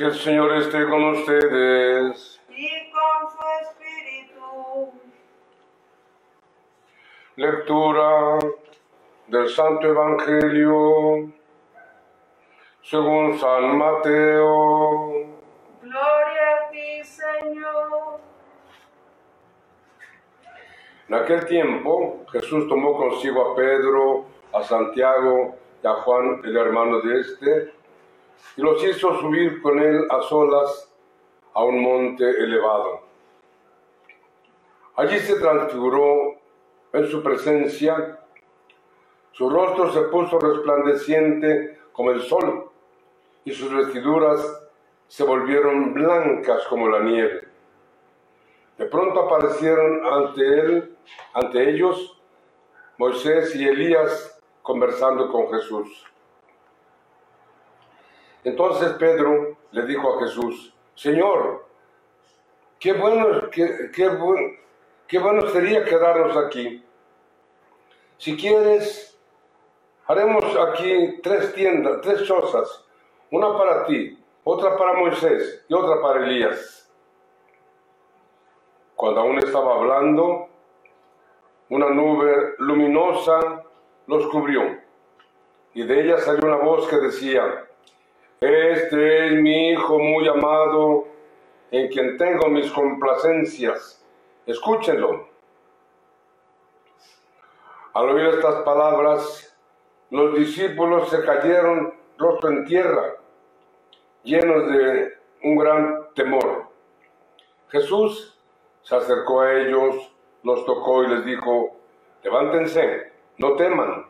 Que el Señor esté con ustedes. y con su espíritu. Lectura del Santo Evangelio según San Mateo. Gloria a ti, Señor. En aquel tiempo Jesús tomó consigo a Pedro, a Santiago y a Juan, el hermano de este, y los hizo subir con él a solas a un monte elevado. Allí se transfiguró en su presencia, su rostro se puso resplandeciente como el sol, y sus vestiduras se volvieron blancas como la nieve. De pronto aparecieron ante él, ante ellos, Moisés y Elías conversando con Jesús. Entonces Pedro le dijo a Jesús, Señor, qué bueno, qué, qué sería quedarnos aquí. Si quieres, haremos aquí tres tiendas, tres chozas, una para ti, otra para Moisés y otra para Elías. Cuando aún estaba hablando, una nube luminosa los cubrió, y de ella salió una voz que decía, Este es mi Hijo muy amado, en quien tengo mis complacencias, escúchenlo. Al oír estas palabras, los discípulos se cayeron rostro en tierra, llenos de un gran temor. Jesús se acercó a ellos, los tocó y les dijo, levántense, no teman.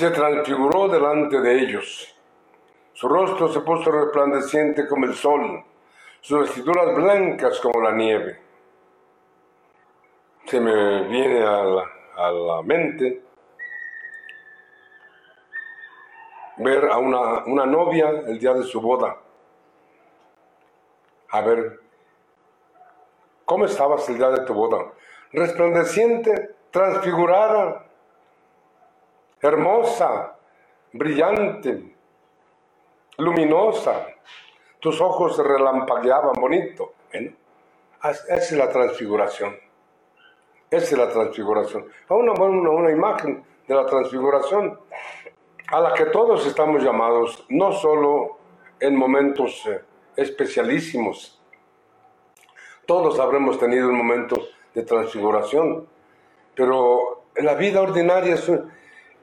Se transfiguró delante de ellos. Su rostro se puso resplandeciente como el sol, sus vestiduras blancas como la nieve. Se me viene a la, a la mente ver a una, una novia el día de su boda. A ver, ¿cómo estabas el día de tu boda? Resplandeciente, transfigurada, hermosa, brillante, luminosa. Tus ojos relampagueaban bonito. ¿eh? Esa es la transfiguración. Esa es la transfiguración. Una, una, una imagen de la transfiguración a la que todos estamos llamados, no solo en momentos eh, especialísimos. Todos habremos tenido un momento de transfiguración, pero en la vida ordinaria es un,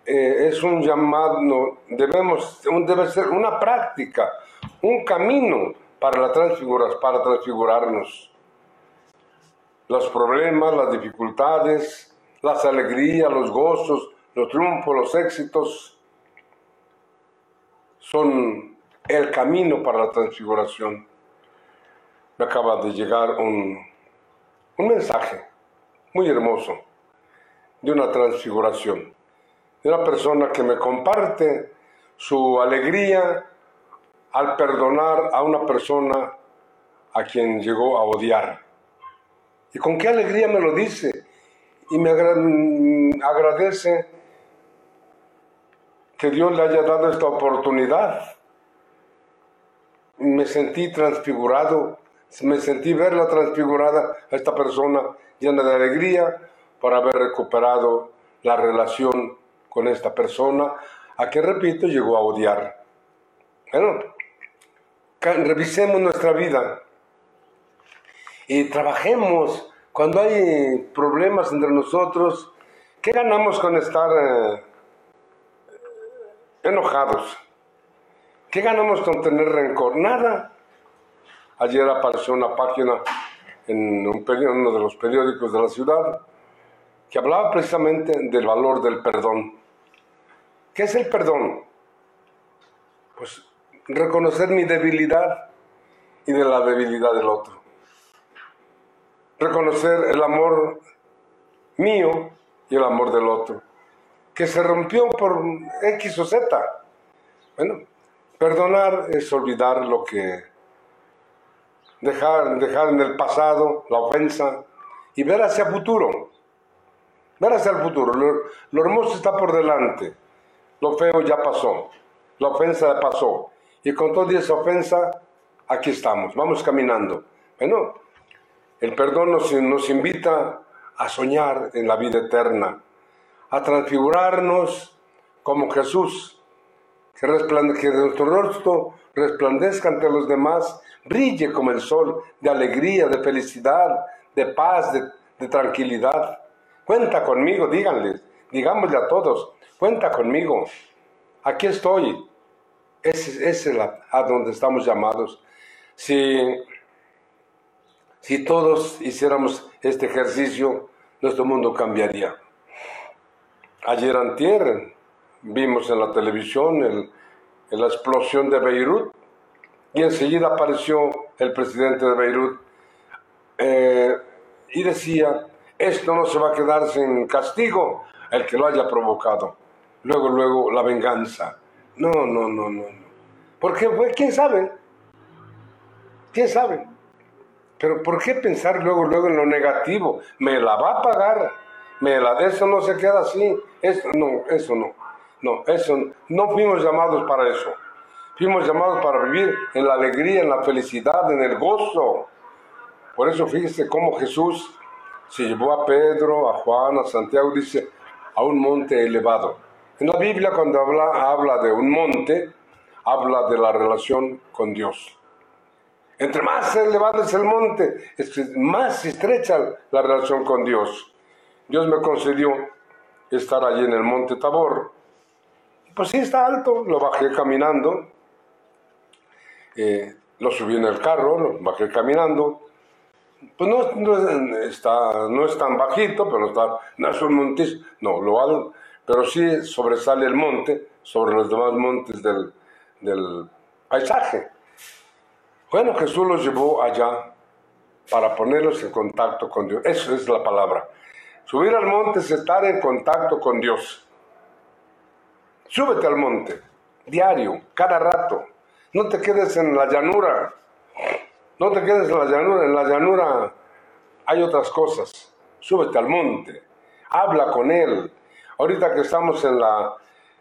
eh, es un llamado, debemos, debe ser una práctica, un camino para, la transfigura- para transfigurarnos. Los problemas, las dificultades, las alegrías, los gozos, los triunfos, los éxitos, son el camino para la transfiguración. Me acaba de llegar un, un mensaje muy hermoso de una transfiguración, una persona que me comparte su alegría al perdonar a una persona a quien llegó a odiar. Y con qué alegría me lo dice. Y me agra- agradece que Dios le haya dado esta oportunidad. Me sentí transfigurado, me sentí verla transfigurada a esta persona llena de alegría por haber recuperado la relación con esta persona, a que, repito, llegó a odiar. Bueno, revisemos nuestra vida y trabajemos cuando hay problemas entre nosotros. ¿Qué ganamos con estar eh, enojados? ¿Qué ganamos con tener rencor? Nada. Ayer apareció una página en un uno de los periódicos de la ciudad que hablaba precisamente del valor del perdón. ¿Qué es el perdón? Pues reconocer mi debilidad y de la debilidad del otro. Reconocer el amor mío y el amor del otro, que se rompió por X o Z. Bueno, perdonar es olvidar lo que dejar, dejar en el pasado la ofensa y ver hacia el futuro. Ver hacia el futuro. Lo, lo hermoso está por delante. Lo feo ya pasó. La ofensa ya pasó. Y con toda esa ofensa, aquí estamos. Vamos caminando. Bueno, el perdón nos, invita a soñar en la vida eterna, a transfigurarnos como Jesús, que, que nuestro rostro resplandezca ante los demás, brille como el sol, de alegría, de felicidad, de paz, de, de tranquilidad. Cuenta conmigo, díganles, digámosle a todos, cuenta conmigo, aquí estoy. Ese, es la, a donde estamos llamados. Si, si todos hiciéramos este ejercicio, nuestro mundo cambiaría. Ayer antier vimos en la televisión el, la explosión de Beirut y enseguida apareció el presidente de Beirut eh, y decía, esto no se va a quedar sin castigo el que lo haya provocado. Luego, luego, la venganza. No, no, no, no. no. Porque, pues, ¿quién sabe? ¿Quién sabe? Pero ¿por qué pensar luego, luego en lo negativo? Me la va a pagar. Me la, eso no se queda así. Eso, no, eso no. No, eso no fuimos llamados para eso. Fuimos llamados para vivir en la alegría, en la felicidad, en el gozo. Por eso fíjese cómo Jesús se llevó a Pedro, a Juan, a Santiago, dice, a un monte elevado. En la Biblia cuando habla, habla de un monte, habla de la relación con Dios. Entre más elevado es el monte, más estrecha la relación con Dios. Dios me concedió estar allí en el monte Tabor. Pues sí, está alto, lo bajé caminando, eh, lo subí en el carro, lo bajé caminando. Pues no, no, está, no es tan bajito, pero está, no es un monte, no, lo pero sí sobresale el monte sobre los demás montes del, del paisaje. Bueno, Jesús los llevó allá para ponerlos en contacto con Dios. Eso es la palabra. Subir al monte es estar en contacto con Dios. Súbete al monte, diario, cada rato. No te quedes en la llanura. No te quedes en la llanura. En la llanura hay otras cosas. Súbete al monte. Habla con Él. Ahorita que estamos en la,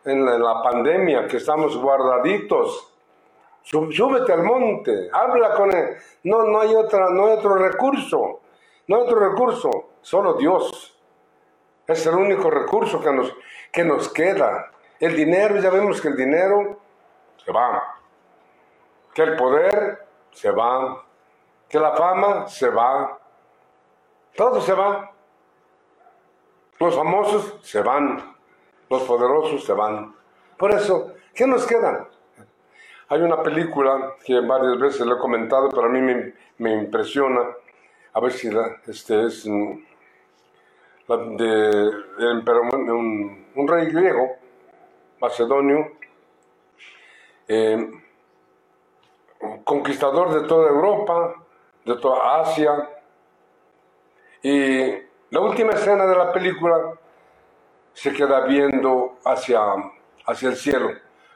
en la, pandemia, que estamos guardaditos, súbete al monte. Habla con Él. No, no, hay otra, no hay otro recurso. No hay otro recurso. Solo Dios. Es el único recurso que nos, que nos queda. El dinero, ya vemos que el dinero se va. Que el poder se va. Que la fama se va. Todo se va. Los famosos se van. Los poderosos se van. Por eso, ¿qué nos queda? Hay una película que varias veces lo he comentado, pero a mí me, me impresiona. A ver si la, este es la de, un rey griego macedonio, eh, conquistador de toda Europa, de toda Asia. Y la última escena de la película se queda viendo hacia, hacia el cielo,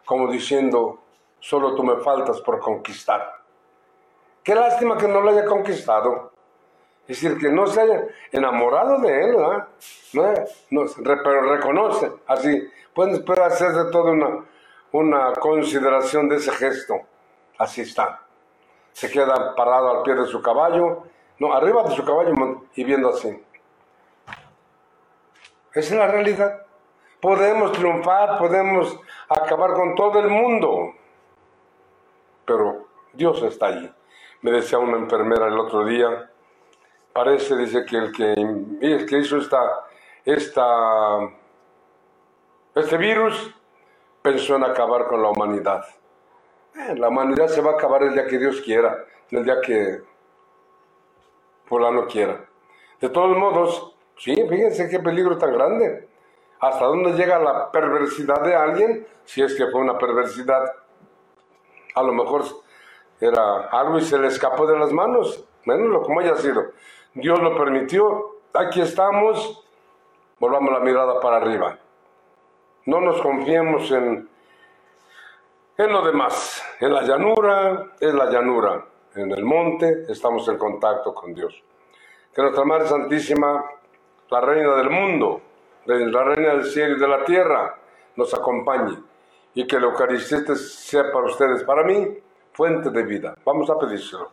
como diciendo, solo tú me faltas por conquistar. Qué lástima que no lo haya conquistado. Es decir, que no se haya enamorado de él, ¿verdad? No, no, pero reconoce, así, puede, puede hacer de todo una, una consideración de ese gesto. Así está. Se queda parado al pie de su caballo, no, arriba de su caballo y viendo así. Esa es la realidad. Podemos triunfar, podemos acabar con todo el mundo, pero Dios está allí. Me decía una enfermera el otro día, parece, dice que el que, que hizo esta, esta, este virus pensó en acabar con la humanidad. Eh, la humanidad se va a acabar el día que Dios quiera, el día que fulano quiera. De todos modos, sí, fíjense qué peligro tan grande. hasta dónde llega la perversidad de alguien, si es que fue una perversidad. A lo mejor era algo y se le escapó de las manos, bueno, como haya sido. Dios lo permitió, aquí estamos, volvamos la mirada para arriba. No nos confiemos en, en lo demás. En la llanura es la llanura. En el monte estamos en contacto con Dios. Que nuestra Madre Santísima, la Reina del mundo, la Reina del cielo y de la tierra, nos acompañe. Y que la Eucaristía sea para ustedes, para mí, fuente de vida. Vamos a pedírselo.